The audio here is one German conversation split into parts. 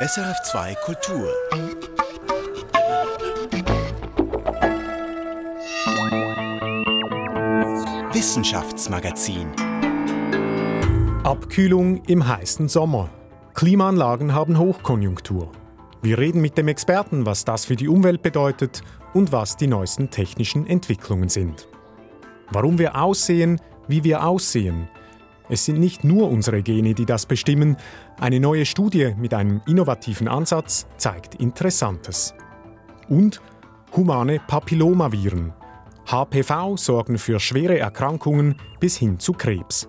SRF2 Kultur. Wissenschaftsmagazin. Abkühlung im heißen Sommer. Klimaanlagen haben Hochkonjunktur. Wir reden mit dem Experten, was das für die Umwelt bedeutet und was die neuesten technischen Entwicklungen sind. Warum wir aussehen, wie wir aussehen. Es sind nicht nur unsere Gene, die das bestimmen. Eine neue Studie mit einem innovativen Ansatz zeigt Interessantes. Und humane Papillomaviren. HPV sorgen für schwere Erkrankungen bis hin zu Krebs.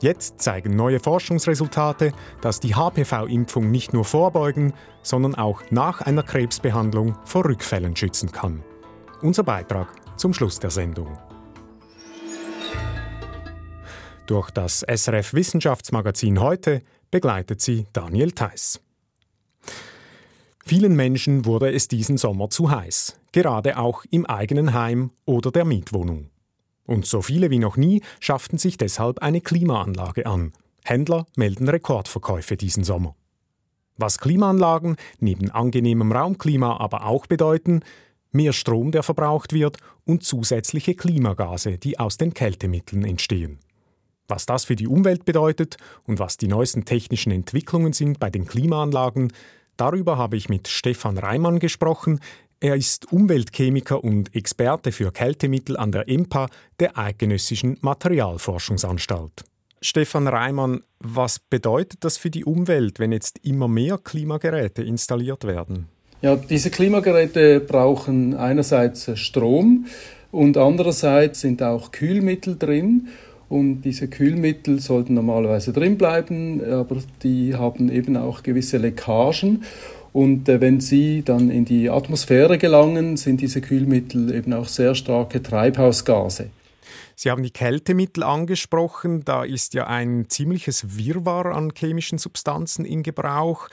Jetzt zeigen neue Forschungsresultate, dass die HPV-Impfung nicht nur vorbeugen, sondern auch nach einer Krebsbehandlung vor Rückfällen schützen kann. Unser Beitrag zum Schluss der Sendung. Durch das SRF Wissenschaftsmagazin heute begleitet sie Daniel Theiss. Vielen Menschen wurde es diesen Sommer zu heiß, gerade auch im eigenen Heim oder der Mietwohnung. Und so viele wie noch nie schafften sich deshalb eine Klimaanlage an. Händler melden Rekordverkäufe diesen Sommer. Was Klimaanlagen neben angenehmem Raumklima aber auch bedeuten, mehr Strom, der verbraucht wird und zusätzliche Klimagase, die aus den Kältemitteln entstehen. Was das für die Umwelt bedeutet und was die neuesten technischen Entwicklungen sind bei den Klimaanlagen, Darüber habe ich mit Stefan Reimann gesprochen. Er ist Umweltchemiker und Experte für Kältemittel an der EMPA, der Eidgenössischen Materialforschungsanstalt. Stefan Reimann, was bedeutet das für die Umwelt, wenn jetzt immer mehr Klimageräte installiert werden? Ja, diese Klimageräte brauchen einerseits Strom und andererseits sind auch Kühlmittel drin. Und diese Kühlmittel sollten normalerweise drin bleiben, aber die haben eben auch gewisse Leckagen. Und äh, wenn sie dann in die Atmosphäre gelangen, sind diese Kühlmittel eben auch sehr starke Treibhausgase. Sie haben die Kältemittel angesprochen. Da ist ja ein ziemliches Wirrwarr an chemischen Substanzen in Gebrauch.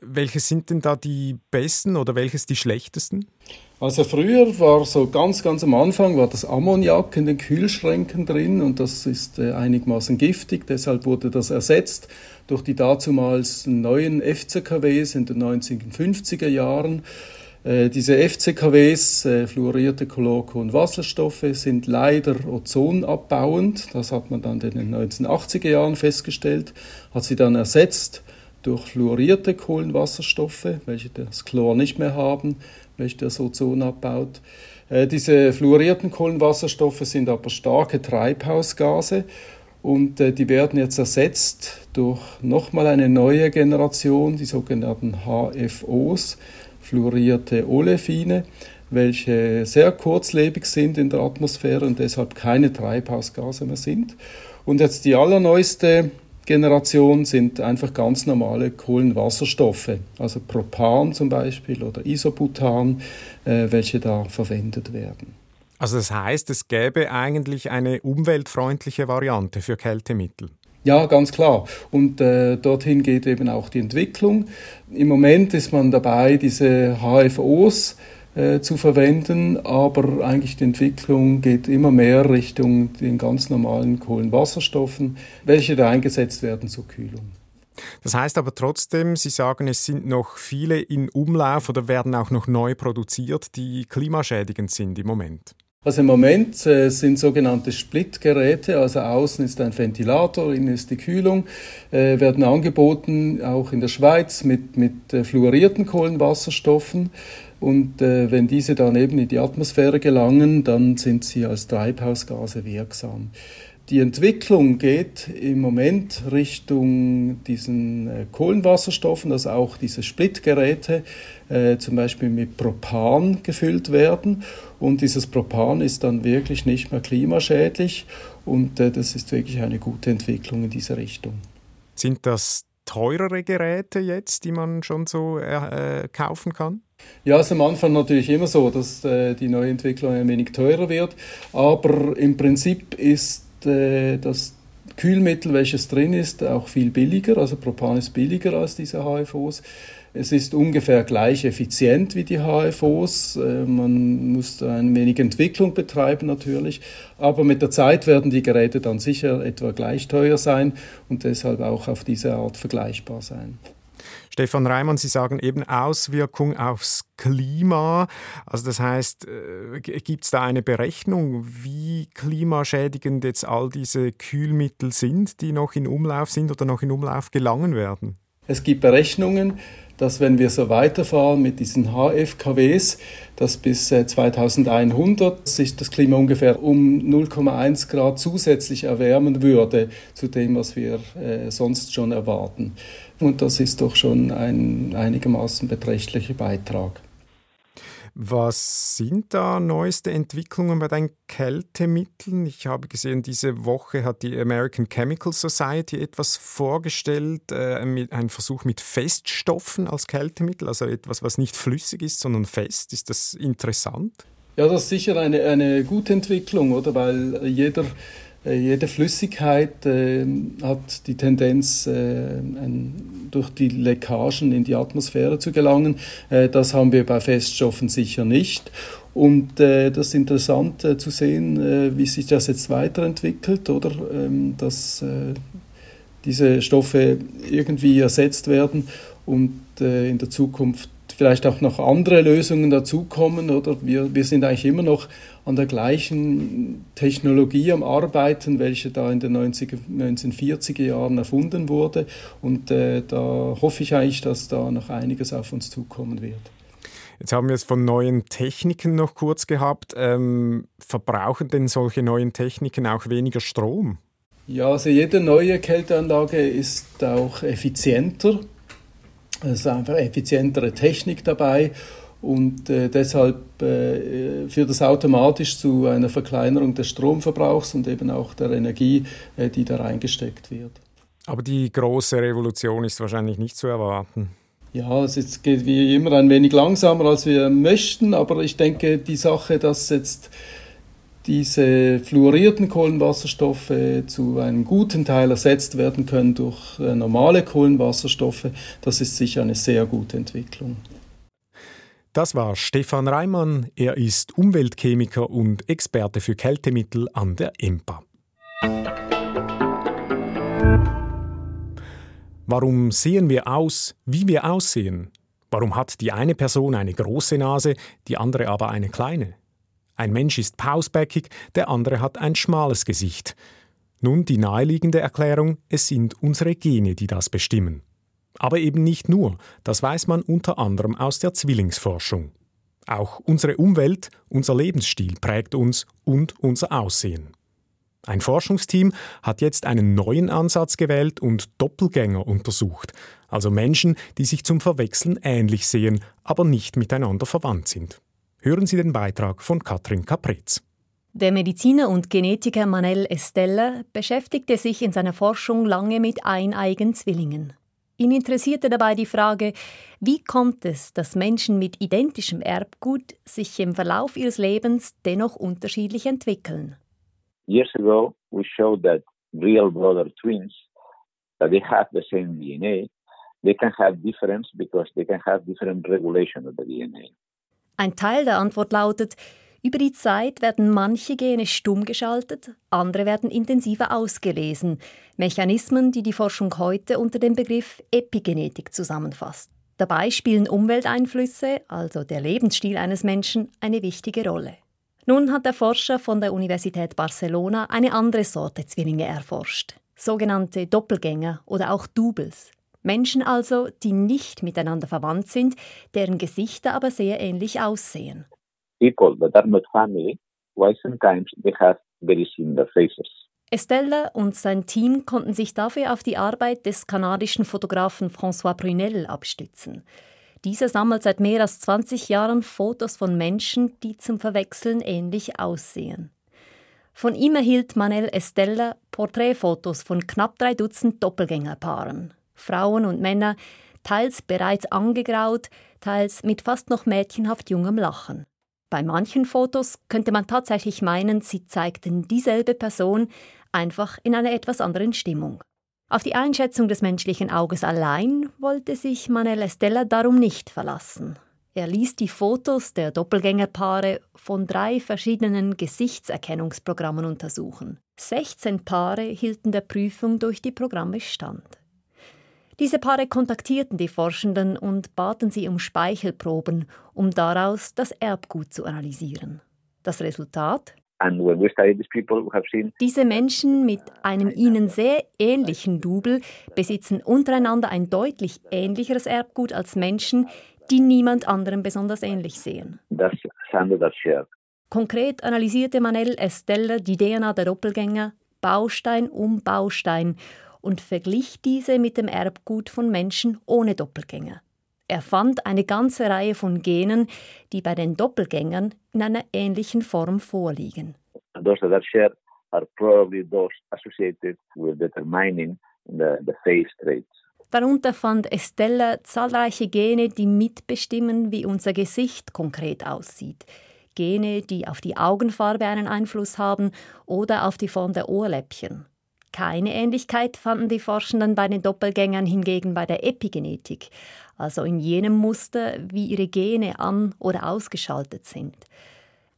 Welche sind denn da die besten oder welches die schlechtesten? Also früher war so ganz, ganz am Anfang war das Ammoniak in den Kühlschränken drin und das ist äh, einigermaßen giftig. Deshalb wurde das ersetzt durch die dazumals neuen FCKWs in den 1950er Jahren. Äh, diese FCKWs, äh, fluorierte Chlorkohlenwasserstoffe, sind leider ozonabbauend. Das hat man dann in den 1980er Jahren festgestellt, hat sie dann ersetzt durch fluorierte Kohlenwasserstoffe, welche das Chlor nicht mehr haben welche das Ozon abbaut. Äh, diese fluorierten Kohlenwasserstoffe sind aber starke Treibhausgase und äh, die werden jetzt ersetzt durch nochmal eine neue Generation, die sogenannten HFOs, fluorierte Olefine, welche sehr kurzlebig sind in der Atmosphäre und deshalb keine Treibhausgase mehr sind. Und jetzt die allerneueste Generation sind einfach ganz normale Kohlenwasserstoffe, also Propan zum Beispiel oder Isobutan, äh, welche da verwendet werden. Also das heißt, es gäbe eigentlich eine umweltfreundliche Variante für Kältemittel. Ja, ganz klar. Und äh, dorthin geht eben auch die Entwicklung. Im Moment ist man dabei, diese HFOs äh, zu verwenden, aber eigentlich die Entwicklung geht immer mehr Richtung den ganz normalen Kohlenwasserstoffen, welche da eingesetzt werden zur Kühlung. Das heißt aber trotzdem, Sie sagen, es sind noch viele in Umlauf oder werden auch noch neu produziert, die klimaschädigend sind im Moment. Also im Moment äh, sind sogenannte Splitgeräte, also außen ist ein Ventilator, innen ist die Kühlung, äh, werden angeboten, auch in der Schweiz mit, mit äh, fluorierten Kohlenwasserstoffen. Und äh, wenn diese dann eben in die Atmosphäre gelangen, dann sind sie als Treibhausgase wirksam. Die Entwicklung geht im Moment Richtung diesen äh, Kohlenwasserstoffen, dass auch diese Splitgeräte äh, zum Beispiel mit Propan gefüllt werden. Und dieses Propan ist dann wirklich nicht mehr klimaschädlich. Und äh, das ist wirklich eine gute Entwicklung in diese Richtung. Sind das teurere Geräte jetzt, die man schon so äh, kaufen kann? Ja, es ist am Anfang natürlich immer so, dass äh, die neue Entwicklung ein wenig teurer wird, aber im Prinzip ist äh, das Kühlmittel, welches drin ist, auch viel billiger. Also Propan ist billiger als diese HFOs. Es ist ungefähr gleich effizient wie die HFOs. Äh, man muss ein wenig Entwicklung betreiben natürlich, aber mit der Zeit werden die Geräte dann sicher etwa gleich teuer sein und deshalb auch auf diese Art vergleichbar sein. Stefan Reimann, Sie sagen eben Auswirkung aufs Klima. Also das heißt, äh, gibt es da eine Berechnung, wie klimaschädigend jetzt all diese Kühlmittel sind, die noch in Umlauf sind oder noch in Umlauf gelangen werden? Es gibt Berechnungen, dass wenn wir so weiterfahren mit diesen HFKWs, dass bis 2100 äh, sich das Klima ungefähr um 0,1 Grad zusätzlich erwärmen würde zu dem, was wir äh, sonst schon erwarten. Und das ist doch schon ein einigermaßen beträchtlicher Beitrag. Was sind da neueste Entwicklungen bei den Kältemitteln? Ich habe gesehen, diese Woche hat die American Chemical Society etwas vorgestellt, äh, ein Versuch mit Feststoffen als Kältemittel, also etwas, was nicht flüssig ist, sondern fest. Ist das interessant? Ja, das ist sicher eine, eine gute Entwicklung, oder? Weil jeder jede Flüssigkeit äh, hat die Tendenz, äh, ein, durch die Leckagen in die Atmosphäre zu gelangen. Äh, das haben wir bei Feststoffen sicher nicht. Und äh, das ist interessant äh, zu sehen, wie sich das jetzt weiterentwickelt, oder? Ähm, dass diese Stoffe irgendwie ersetzt werden und in der Zukunft vielleicht auch noch andere Lösungen dazukommen. Oder wir, wir sind eigentlich immer noch an der gleichen Technologie am Arbeiten, welche da in den 90, 1940er Jahren erfunden wurde. Und äh, da hoffe ich eigentlich, dass da noch einiges auf uns zukommen wird. Jetzt haben wir es von neuen Techniken noch kurz gehabt. Ähm, verbrauchen denn solche neuen Techniken auch weniger Strom? Ja, also jede neue Kälteanlage ist auch effizienter. Es ist einfach effizientere Technik dabei und äh, deshalb äh, führt es automatisch zu einer Verkleinerung des Stromverbrauchs und eben auch der Energie, äh, die da reingesteckt wird. Aber die große Revolution ist wahrscheinlich nicht zu erwarten. Ja, es geht wie immer ein wenig langsamer, als wir möchten, aber ich denke, die Sache, dass jetzt diese fluorierten Kohlenwasserstoffe zu einem guten Teil ersetzt werden können durch äh, normale Kohlenwasserstoffe, das ist sicher eine sehr gute Entwicklung. Das war Stefan Reimann. Er ist Umweltchemiker und Experte für Kältemittel an der EMPA. Warum sehen wir aus, wie wir aussehen? Warum hat die eine Person eine große Nase, die andere aber eine kleine? Ein Mensch ist pausbäckig, der andere hat ein schmales Gesicht. Nun die naheliegende Erklärung, es sind unsere Gene, die das bestimmen. Aber eben nicht nur, das weiß man unter anderem aus der Zwillingsforschung. Auch unsere Umwelt, unser Lebensstil prägt uns und unser Aussehen. Ein Forschungsteam hat jetzt einen neuen Ansatz gewählt und Doppelgänger untersucht, also Menschen, die sich zum Verwechseln ähnlich sehen, aber nicht miteinander verwandt sind. Hören Sie den Beitrag von Katrin Caprez. Der Mediziner und Genetiker Manel Estella beschäftigte sich in seiner Forschung lange mit eineigen Zwillingen. Ihn interessierte dabei die Frage, wie kommt es, dass Menschen mit identischem Erbgut sich im Verlauf ihres Lebens dennoch unterschiedlich entwickeln. Years ago, we showed that real brother twins, that they have the same DNA, they can have difference because they can have different regulation of the DNA. Ein Teil der Antwort lautet, über die Zeit werden manche Gene stumm geschaltet, andere werden intensiver ausgelesen. Mechanismen, die die Forschung heute unter dem Begriff Epigenetik zusammenfasst. Dabei spielen Umwelteinflüsse, also der Lebensstil eines Menschen, eine wichtige Rolle. Nun hat der Forscher von der Universität Barcelona eine andere Sorte Zwillinge erforscht, sogenannte Doppelgänger oder auch Doubles. Menschen also, die nicht miteinander verwandt sind, deren Gesichter aber sehr ähnlich aussehen. People that are not family, why sometimes they have very similar faces. Estelle und sein Team konnten sich dafür auf die Arbeit des kanadischen Fotografen François Brunel abstützen. Dieser sammelt seit mehr als 20 Jahren Fotos von Menschen, die zum Verwechseln ähnlich aussehen. Von ihm erhielt Manel Estella Porträtfotos von knapp drei Dutzend Doppelgängerpaaren. Frauen und Männer, teils bereits angegraut, teils mit fast noch mädchenhaft jungem Lachen. Bei manchen Fotos könnte man tatsächlich meinen, sie zeigten dieselbe Person, einfach in einer etwas anderen Stimmung. Auf die Einschätzung des menschlichen Auges allein wollte sich Manel Stella darum nicht verlassen. Er ließ die Fotos der Doppelgängerpaare von drei verschiedenen Gesichtserkennungsprogrammen untersuchen. 16 Paare hielten der Prüfung durch die Programme stand. Diese Paare kontaktierten die Forschenden und baten sie um Speichelproben, um daraus das Erbgut zu analysieren. Das Resultat? Diese Menschen mit einem ihnen sehr ähnlichen Double besitzen untereinander ein deutlich ähnlicheres Erbgut als Menschen, die niemand anderem besonders ähnlich sehen. Konkret analysierte Manel Estelle die DNA der Doppelgänger Baustein um Baustein und verglich diese mit dem Erbgut von Menschen ohne Doppelgänger. Er fand eine ganze Reihe von Genen, die bei den Doppelgängern in einer ähnlichen Form vorliegen. Those that share are probably those associated with determining the, the face traits. Darunter fand Estella zahlreiche Gene, die mitbestimmen, wie unser Gesicht konkret aussieht. Gene, die auf die Augenfarbe einen Einfluss haben oder auf die Form der Ohrläppchen. Keine Ähnlichkeit fanden die Forschenden bei den Doppelgängern hingegen bei der Epigenetik, also in jenem Muster, wie ihre Gene an- oder ausgeschaltet sind.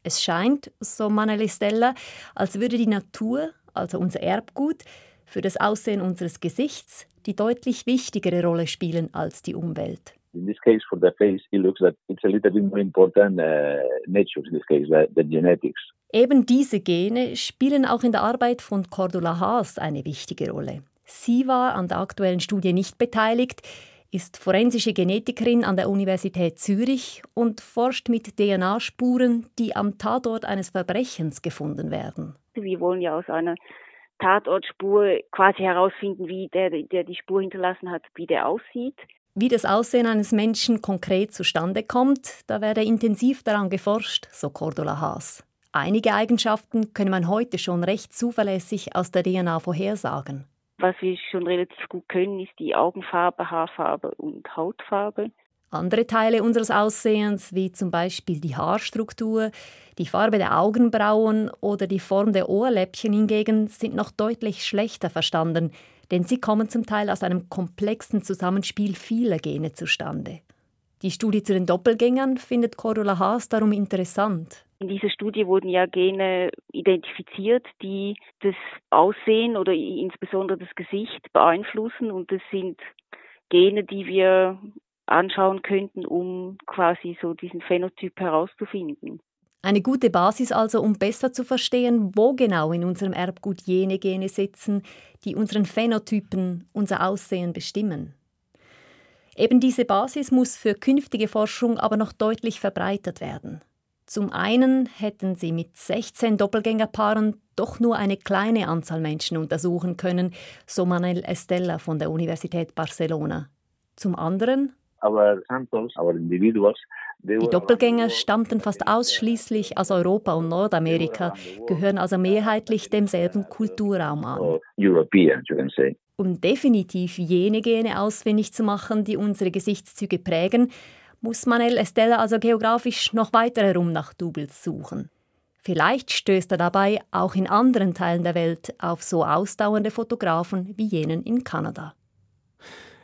Es scheint, so Manuel Stella, als würde die Natur, also unser Erbgut, für das Aussehen unseres Gesichts die deutlich wichtigere Rolle spielen als die Umwelt. In this case, for the face, it looks that it's a little bit more important uh, nature in this case, the, the genetics. Eben diese Gene spielen auch in der Arbeit von Cordula Haas eine wichtige Rolle. Sie war an der aktuellen Studie nicht beteiligt, ist forensische Genetikerin an der Universität Zürich und forscht mit DNA-Spuren, die am Tatort eines Verbrechens gefunden werden. Wir wollen ja aus einer Tatortspur quasi herausfinden, wie der, der die Spur hinterlassen hat, wie der aussieht. Wie das Aussehen eines Menschen konkret zustande kommt, da werde intensiv daran geforscht, so Cordula Haas. Einige Eigenschaften könne man heute schon recht zuverlässig aus der DNA vorhersagen. Was wir schon relativ gut können, ist die Augenfarbe, Haarfarbe und Hautfarbe. Andere Teile unseres Aussehens, wie zum Beispiel die Haarstruktur, die Farbe der Augenbrauen oder die Form der Ohrläppchen hingegen, sind noch deutlich schlechter verstanden, denn sie kommen zum Teil aus einem komplexen Zusammenspiel vieler Gene zustande. Die Studie zu den Doppelgängern findet Cordula Haas darum interessant. In dieser Studie wurden ja Gene identifiziert, die das Aussehen oder insbesondere das Gesicht beeinflussen. Und das sind Gene, die wir anschauen könnten, um quasi so diesen Phänotyp herauszufinden. Eine gute Basis also, um besser zu verstehen, wo genau in unserem Erbgut jene Gene sitzen, die unseren Phänotypen, unser Aussehen bestimmen. Eben diese Basis muss für künftige Forschung aber noch deutlich verbreitert werden. Zum einen hätten sie mit 16 Doppelgängerpaaren doch nur eine kleine Anzahl Menschen untersuchen können, so Manuel Estella von der Universität Barcelona. Zum anderen die Doppelgänger stammten fast ausschließlich aus Europa und Nordamerika, gehören also mehrheitlich demselben Kulturraum an. Um definitiv jene Gene ausfindig zu machen, die unsere Gesichtszüge prägen, muss Manel Estella also geografisch noch weiter herum nach Doubles suchen. Vielleicht stößt er dabei auch in anderen Teilen der Welt auf so ausdauernde Fotografen wie jenen in Kanada.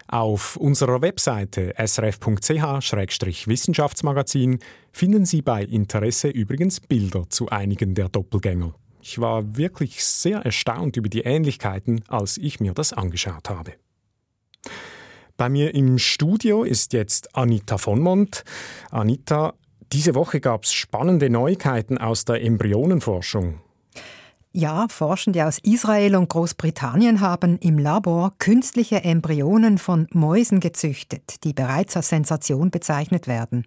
Auf unserer Webseite srf.ch-wissenschaftsmagazin finden Sie bei Interesse übrigens Bilder zu einigen der Doppelgänger. Ich war wirklich sehr erstaunt über die Ähnlichkeiten, als ich mir das angeschaut habe. Bei mir im Studio ist jetzt Anita von Mont. Anita, diese Woche gab es spannende Neuigkeiten aus der Embryonenforschung. Ja, Forschende aus Israel und Großbritannien haben im Labor künstliche Embryonen von Mäusen gezüchtet, die bereits als Sensation bezeichnet werden.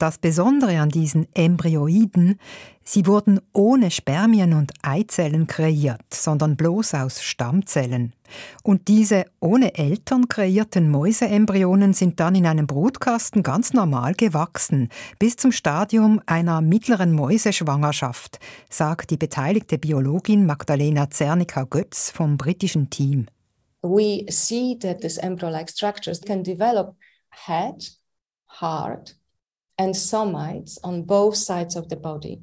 Das Besondere an diesen Embryoiden, sie wurden ohne Spermien und Eizellen kreiert, sondern bloß aus Stammzellen. Und diese ohne Eltern kreierten Mäuseembryonen sind dann in einem Brutkasten ganz normal gewachsen, bis zum Stadium einer mittleren Mäuseschwangerschaft, sagt die beteiligte Biologin Magdalena Zernica-Götz vom britischen Team. We see that these embryo-like structures can develop head, heart, and somites on both sides of the body.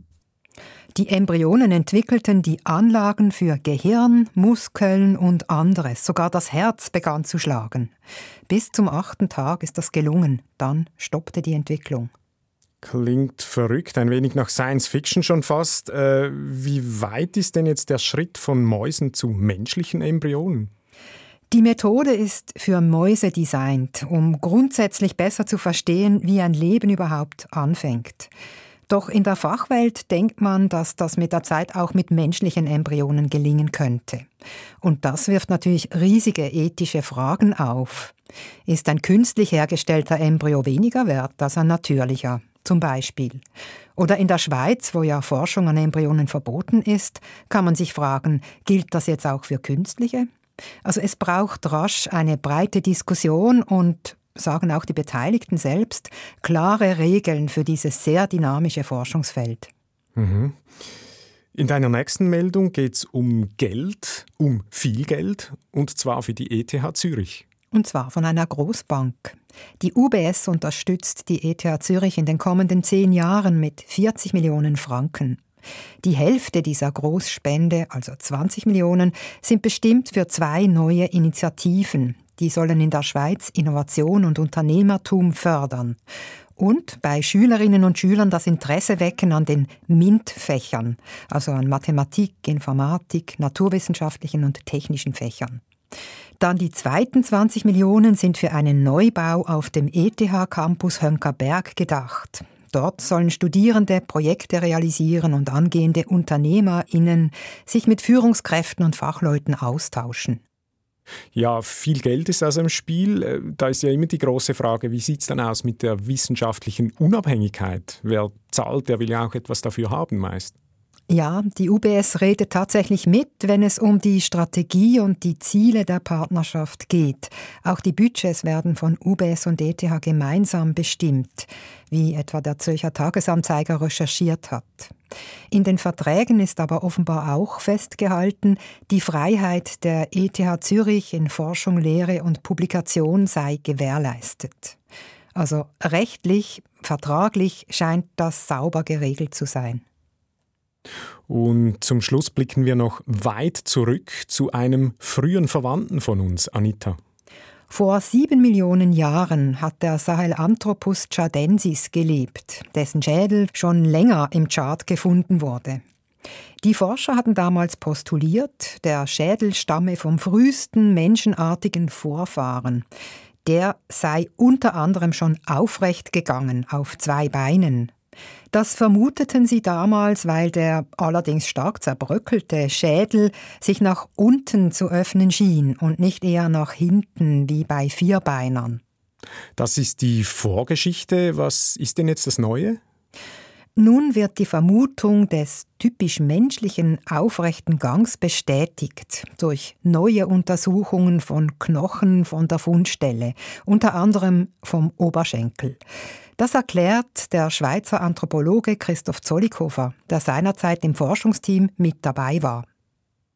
Die Embryonen entwickelten die Anlagen für Gehirn, Muskeln und anderes. Sogar das Herz begann zu schlagen. Bis zum achten Tag ist das gelungen. Dann stoppte die Entwicklung. Klingt verrückt, ein wenig nach Science Fiction schon fast. Äh, wie weit ist denn jetzt der Schritt von Mäusen zu menschlichen Embryonen? Die Methode ist für Mäuse designt, um grundsätzlich besser zu verstehen, wie ein Leben überhaupt anfängt. Doch in der Fachwelt denkt man, dass das mit der Zeit auch mit menschlichen Embryonen gelingen könnte. Und das wirft natürlich riesige ethische Fragen auf. Ist ein künstlich hergestellter Embryo weniger wert als ein natürlicher? Zum Beispiel. Oder in der Schweiz, wo ja Forschung an Embryonen verboten ist, kann man sich fragen, gilt das jetzt auch für künstliche? Also es braucht rasch eine breite Diskussion und sagen auch die Beteiligten selbst, klare Regeln für dieses sehr dynamische Forschungsfeld. Mhm. In deiner nächsten Meldung geht es um Geld, um viel Geld, und zwar für die ETH Zürich. Und zwar von einer Großbank. Die UBS unterstützt die ETH Zürich in den kommenden zehn Jahren mit 40 Millionen Franken. Die Hälfte dieser Großspende, also 20 Millionen, sind bestimmt für zwei neue Initiativen, die sollen in der Schweiz Innovation und Unternehmertum fördern und bei Schülerinnen und Schülern das Interesse wecken an den MINT-Fächern, also an Mathematik, Informatik, naturwissenschaftlichen und technischen Fächern. Dann die zweiten 20 Millionen sind für einen Neubau auf dem ETH-Campus Hönkerberg gedacht. Dort sollen Studierende Projekte realisieren und angehende UnternehmerInnen sich mit Führungskräften und Fachleuten austauschen. Ja, viel Geld ist also im Spiel. Äh, da ist ja immer die große Frage, wie sieht es dann aus mit der wissenschaftlichen Unabhängigkeit? Wer zahlt, der will ja auch etwas dafür haben meist. Ja, die UBS redet tatsächlich mit, wenn es um die Strategie und die Ziele der Partnerschaft geht. Auch die Budgets werden von UBS und ETH gemeinsam bestimmt, wie etwa der Zürcher Tagesanzeiger recherchiert hat. In den Verträgen ist aber offenbar auch festgehalten, die Freiheit der ETH Zürich in Forschung, Lehre und Publikation sei gewährleistet. Also rechtlich, vertraglich scheint das sauber geregelt zu sein. Und zum Schluss blicken wir noch weit zurück zu einem frühen Verwandten von uns, Anita. Vor sieben Millionen Jahren hat der Sahelanthropus chadensis gelebt, dessen Schädel schon länger im Chart gefunden wurde. Die Forscher hatten damals postuliert, der Schädel stamme vom frühesten menschenartigen Vorfahren. Der sei unter anderem schon aufrecht gegangen auf zwei Beinen, das vermuteten sie damals, weil der allerdings stark zerbröckelte Schädel sich nach unten zu öffnen schien und nicht eher nach hinten wie bei Vierbeinern. Das ist die Vorgeschichte. Was ist denn jetzt das Neue? Nun wird die Vermutung des typisch menschlichen aufrechten Gangs bestätigt durch neue Untersuchungen von Knochen von der Fundstelle, unter anderem vom Oberschenkel. Das erklärt der Schweizer Anthropologe Christoph Zollikofer, der seinerzeit im Forschungsteam mit dabei war.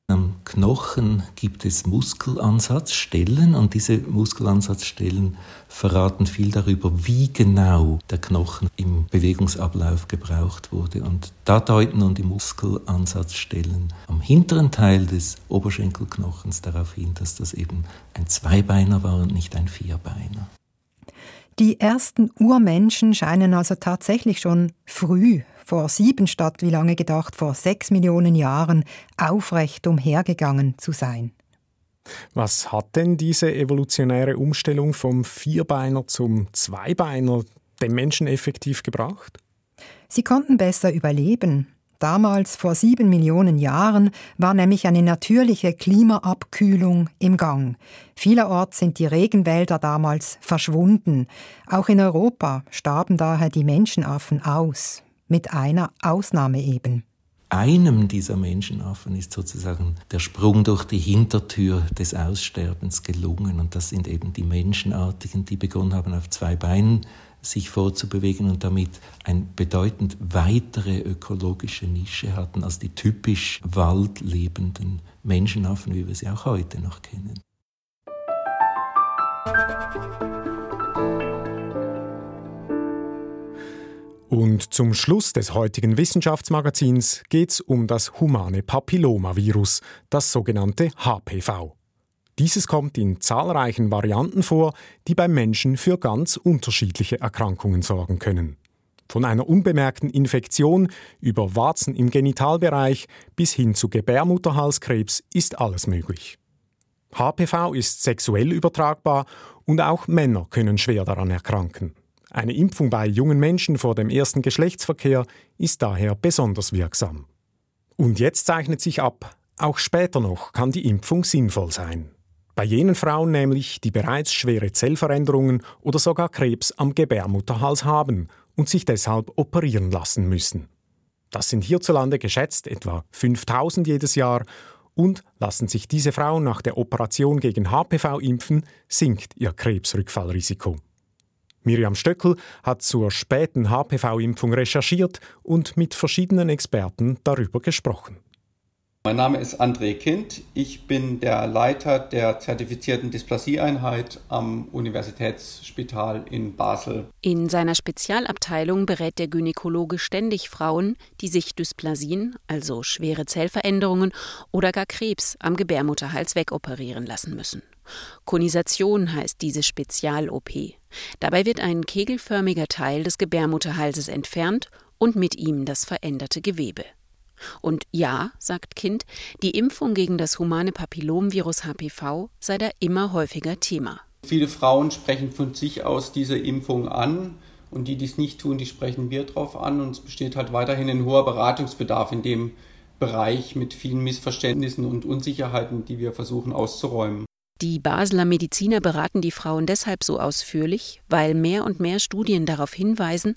Am Knochen gibt es Muskelansatzstellen und diese Muskelansatzstellen verraten viel darüber, wie genau der Knochen im Bewegungsablauf gebraucht wurde. Und da deuten nun die Muskelansatzstellen am hinteren Teil des Oberschenkelknochens darauf hin, dass das eben ein Zweibeiner war und nicht ein Vierbeiner. Die ersten Urmenschen scheinen also tatsächlich schon früh, vor sieben statt wie lange gedacht, vor sechs Millionen Jahren, aufrecht umhergegangen zu sein. Was hat denn diese evolutionäre Umstellung vom Vierbeiner zum Zweibeiner dem Menschen effektiv gebracht? Sie konnten besser überleben, Damals, vor sieben Millionen Jahren, war nämlich eine natürliche Klimaabkühlung im Gang. Vielerorts sind die Regenwälder damals verschwunden. Auch in Europa starben daher die Menschenaffen aus. Mit einer Ausnahme eben einem dieser Menschenaffen ist sozusagen der Sprung durch die Hintertür des Aussterbens gelungen. Und das sind eben die Menschenartigen, die begonnen haben, auf zwei Beinen sich vorzubewegen und damit eine bedeutend weitere ökologische Nische hatten als die typisch waldlebenden Menschenaffen, wie wir sie auch heute noch kennen. Und zum Schluss des heutigen Wissenschaftsmagazins geht es um das humane Papillomavirus, das sogenannte HPV. Dieses kommt in zahlreichen Varianten vor, die beim Menschen für ganz unterschiedliche Erkrankungen sorgen können. Von einer unbemerkten Infektion über Warzen im Genitalbereich bis hin zu Gebärmutterhalskrebs ist alles möglich. HPV ist sexuell übertragbar und auch Männer können schwer daran erkranken. Eine Impfung bei jungen Menschen vor dem ersten Geschlechtsverkehr ist daher besonders wirksam. Und jetzt zeichnet sich ab, auch später noch kann die Impfung sinnvoll sein. Bei jenen Frauen nämlich, die bereits schwere Zellveränderungen oder sogar Krebs am Gebärmutterhals haben und sich deshalb operieren lassen müssen. Das sind hierzulande geschätzt etwa 5000 jedes Jahr und lassen sich diese Frauen nach der Operation gegen HPV impfen, sinkt ihr Krebsrückfallrisiko. Miriam Stöckel hat zur späten HPV-Impfung recherchiert und mit verschiedenen Experten darüber gesprochen. Mein Name ist André Kind. Ich bin der Leiter der zertifizierten Dysplasie-Einheit am Universitätsspital in Basel. In seiner Spezialabteilung berät der Gynäkologe ständig Frauen, die sich Dysplasien, also schwere Zellveränderungen oder gar Krebs am Gebärmutterhals wegoperieren lassen müssen. Konisation heißt diese Spezial-OP. Dabei wird ein kegelförmiger Teil des Gebärmutterhalses entfernt und mit ihm das veränderte Gewebe. Und ja, sagt Kind, die Impfung gegen das humane Papillomvirus HPV sei da immer häufiger Thema. Viele Frauen sprechen von sich aus diese Impfung an. Und die, die es nicht tun, die sprechen wir drauf an. Und es besteht halt weiterhin ein hoher Beratungsbedarf in dem Bereich mit vielen Missverständnissen und Unsicherheiten, die wir versuchen auszuräumen. Die Basler Mediziner beraten die Frauen deshalb so ausführlich, weil mehr und mehr Studien darauf hinweisen,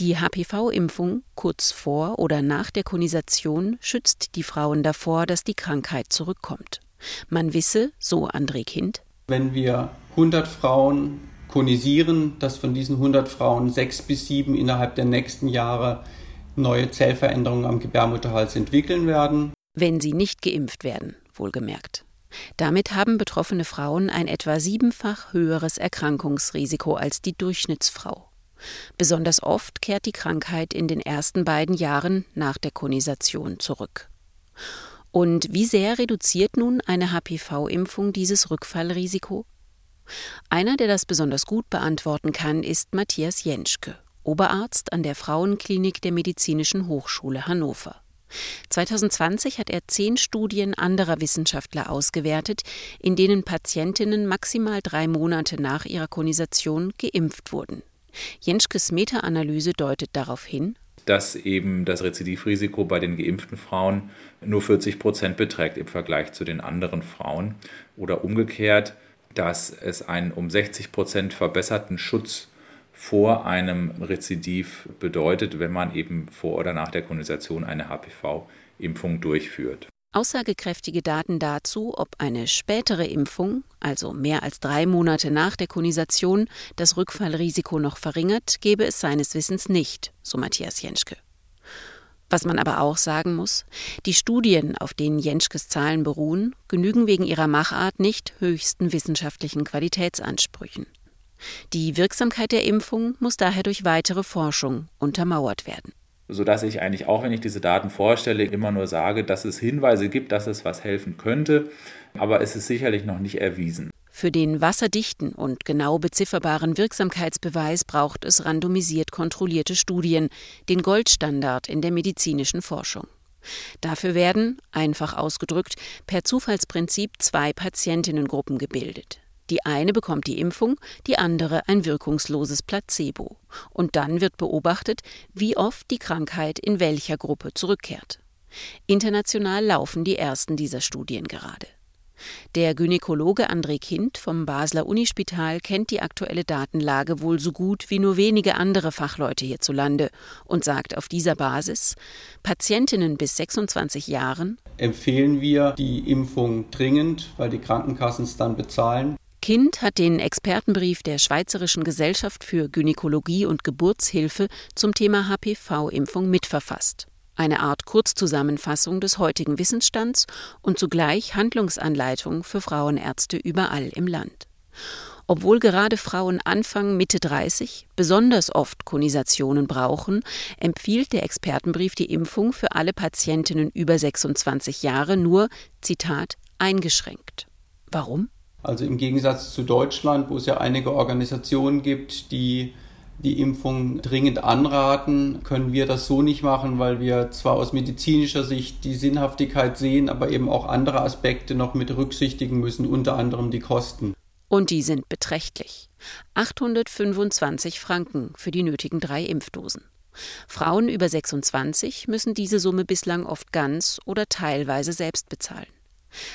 die HPV-Impfung kurz vor oder nach der Konisation schützt die Frauen davor, dass die Krankheit zurückkommt. Man wisse, so André Kind, wenn wir 100 Frauen konisieren, dass von diesen 100 Frauen sechs bis sieben innerhalb der nächsten Jahre neue Zellveränderungen am Gebärmutterhals entwickeln werden. Wenn sie nicht geimpft werden, wohlgemerkt. Damit haben betroffene Frauen ein etwa siebenfach höheres Erkrankungsrisiko als die Durchschnittsfrau. Besonders oft kehrt die Krankheit in den ersten beiden Jahren nach der Konisation zurück. Und wie sehr reduziert nun eine HPV-Impfung dieses Rückfallrisiko? Einer, der das besonders gut beantworten kann, ist Matthias Jenschke, Oberarzt an der Frauenklinik der Medizinischen Hochschule Hannover. 2020 hat er zehn Studien anderer Wissenschaftler ausgewertet, in denen Patientinnen maximal drei Monate nach ihrer Konisation geimpft wurden. Jenschkes Meta-Analyse deutet darauf hin, dass eben das Rezidivrisiko bei den geimpften Frauen nur 40 Prozent beträgt im Vergleich zu den anderen Frauen oder umgekehrt, dass es einen um 60 Prozent verbesserten Schutz vor einem Rezidiv bedeutet, wenn man eben vor oder nach der Kolonisation eine HPV-Impfung durchführt. Aussagekräftige Daten dazu, ob eine spätere Impfung, also mehr als drei Monate nach der Konisation, das Rückfallrisiko noch verringert, gäbe es seines Wissens nicht, so Matthias Jenschke. Was man aber auch sagen muss, die Studien, auf denen Jenschkes Zahlen beruhen, genügen wegen ihrer Machart nicht höchsten wissenschaftlichen Qualitätsansprüchen. Die Wirksamkeit der Impfung muss daher durch weitere Forschung untermauert werden. Sodass ich eigentlich auch, wenn ich diese Daten vorstelle, immer nur sage, dass es Hinweise gibt, dass es was helfen könnte, aber es ist sicherlich noch nicht erwiesen. Für den wasserdichten und genau bezifferbaren Wirksamkeitsbeweis braucht es randomisiert kontrollierte Studien, den Goldstandard in der medizinischen Forschung. Dafür werden, einfach ausgedrückt, per Zufallsprinzip zwei Patientinnengruppen gebildet. Die eine bekommt die Impfung, die andere ein wirkungsloses Placebo. Und dann wird beobachtet, wie oft die Krankheit in welcher Gruppe zurückkehrt. International laufen die ersten dieser Studien gerade. Der Gynäkologe André Kind vom Basler Unispital kennt die aktuelle Datenlage wohl so gut wie nur wenige andere Fachleute hierzulande und sagt auf dieser Basis, Patientinnen bis 26 Jahren empfehlen wir die Impfung dringend, weil die Krankenkassen es dann bezahlen. Kind hat den Expertenbrief der Schweizerischen Gesellschaft für Gynäkologie und Geburtshilfe zum Thema HPV-Impfung mitverfasst. Eine Art Kurzzusammenfassung des heutigen Wissensstands und zugleich Handlungsanleitung für Frauenärzte überall im Land. Obwohl gerade Frauen Anfang Mitte 30 besonders oft Konisationen brauchen, empfiehlt der Expertenbrief die Impfung für alle Patientinnen über 26 Jahre nur, Zitat, eingeschränkt. Warum? Also im Gegensatz zu Deutschland, wo es ja einige Organisationen gibt, die die Impfung dringend anraten, können wir das so nicht machen, weil wir zwar aus medizinischer Sicht die Sinnhaftigkeit sehen, aber eben auch andere Aspekte noch mit berücksichtigen müssen, unter anderem die Kosten. Und die sind beträchtlich. 825 Franken für die nötigen drei Impfdosen. Frauen über 26 müssen diese Summe bislang oft ganz oder teilweise selbst bezahlen.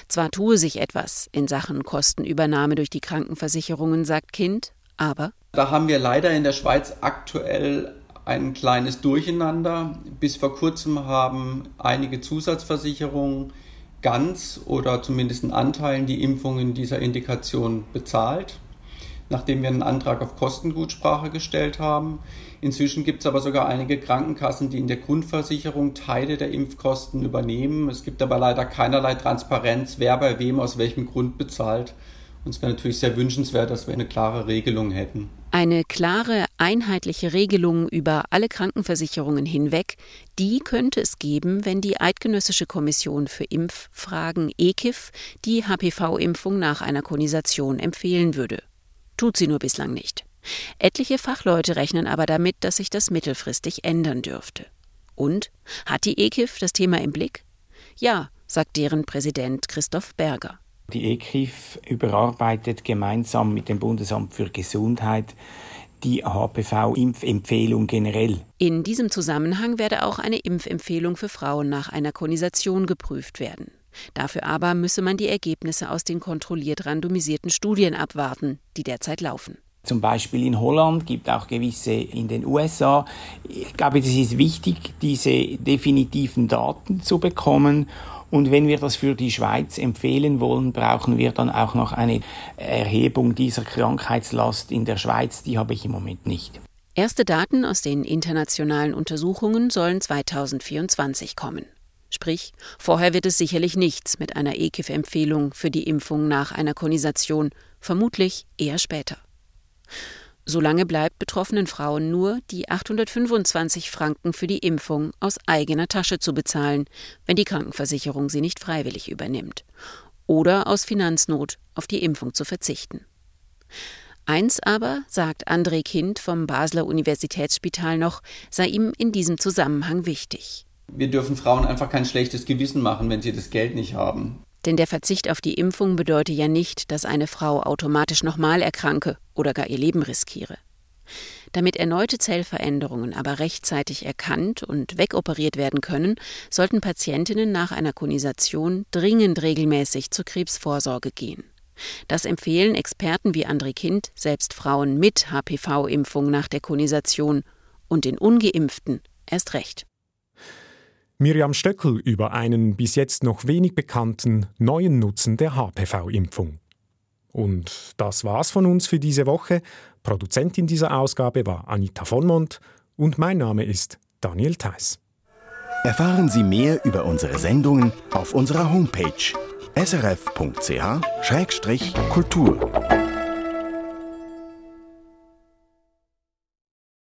Zwar tue sich etwas in Sachen Kostenübernahme durch die Krankenversicherungen, sagt Kind, aber da haben wir leider in der Schweiz aktuell ein kleines Durcheinander. Bis vor kurzem haben einige Zusatzversicherungen ganz oder zumindest in Anteilen die Impfungen dieser Indikation bezahlt, nachdem wir einen Antrag auf Kostengutsprache gestellt haben. Inzwischen gibt es aber sogar einige Krankenkassen, die in der Grundversicherung Teile der Impfkosten übernehmen. Es gibt aber leider keinerlei Transparenz, wer bei wem aus welchem Grund bezahlt. Und es wäre natürlich sehr wünschenswert, dass wir eine klare Regelung hätten. Eine klare, einheitliche Regelung über alle Krankenversicherungen hinweg, die könnte es geben, wenn die Eidgenössische Kommission für Impffragen EKIF die HPV-Impfung nach einer Konisation empfehlen würde. Tut sie nur bislang nicht. Etliche Fachleute rechnen aber damit, dass sich das mittelfristig ändern dürfte. Und hat die EKIF das Thema im Blick? Ja, sagt deren Präsident Christoph Berger. Die EKIF überarbeitet gemeinsam mit dem Bundesamt für Gesundheit die HPV-Impfempfehlung generell. In diesem Zusammenhang werde auch eine Impfempfehlung für Frauen nach einer Konisation geprüft werden. Dafür aber müsse man die Ergebnisse aus den kontrolliert randomisierten Studien abwarten, die derzeit laufen. Zum Beispiel in Holland, gibt auch gewisse in den USA. Ich glaube, es ist wichtig, diese definitiven Daten zu bekommen. Und wenn wir das für die Schweiz empfehlen wollen, brauchen wir dann auch noch eine Erhebung dieser Krankheitslast in der Schweiz. Die habe ich im Moment nicht. Erste Daten aus den internationalen Untersuchungen sollen 2024 kommen. Sprich, vorher wird es sicherlich nichts mit einer EKIF-Empfehlung für die Impfung nach einer Konisation, vermutlich eher später. Solange bleibt betroffenen Frauen nur, die 825 Franken für die Impfung aus eigener Tasche zu bezahlen, wenn die Krankenversicherung sie nicht freiwillig übernimmt. Oder aus Finanznot auf die Impfung zu verzichten. Eins aber, sagt André Kind vom Basler Universitätsspital noch, sei ihm in diesem Zusammenhang wichtig. Wir dürfen Frauen einfach kein schlechtes Gewissen machen, wenn sie das Geld nicht haben. Denn der Verzicht auf die Impfung bedeute ja nicht, dass eine Frau automatisch nochmal erkranke oder gar ihr Leben riskiere. Damit erneute Zellveränderungen aber rechtzeitig erkannt und wegoperiert werden können, sollten Patientinnen nach einer Konisation dringend regelmäßig zur Krebsvorsorge gehen. Das empfehlen Experten wie André Kind selbst Frauen mit HPV-Impfung nach der Konisation und den ungeimpften erst recht. Miriam Stöckel über einen bis jetzt noch wenig bekannten neuen Nutzen der HPV-Impfung. Und das war's von uns für diese Woche. Produzentin dieser Ausgabe war Anita Vonmont und mein Name ist Daniel Theiss. Erfahren Sie mehr über unsere Sendungen auf unserer Homepage srf.ch-kultur.